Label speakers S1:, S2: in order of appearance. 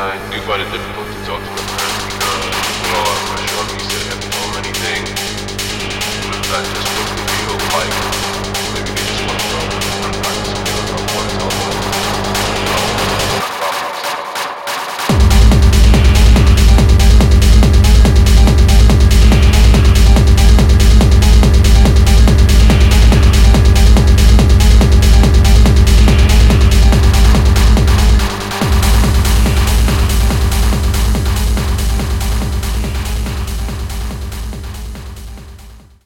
S1: I do find
S2: it
S1: difficult to talk to them.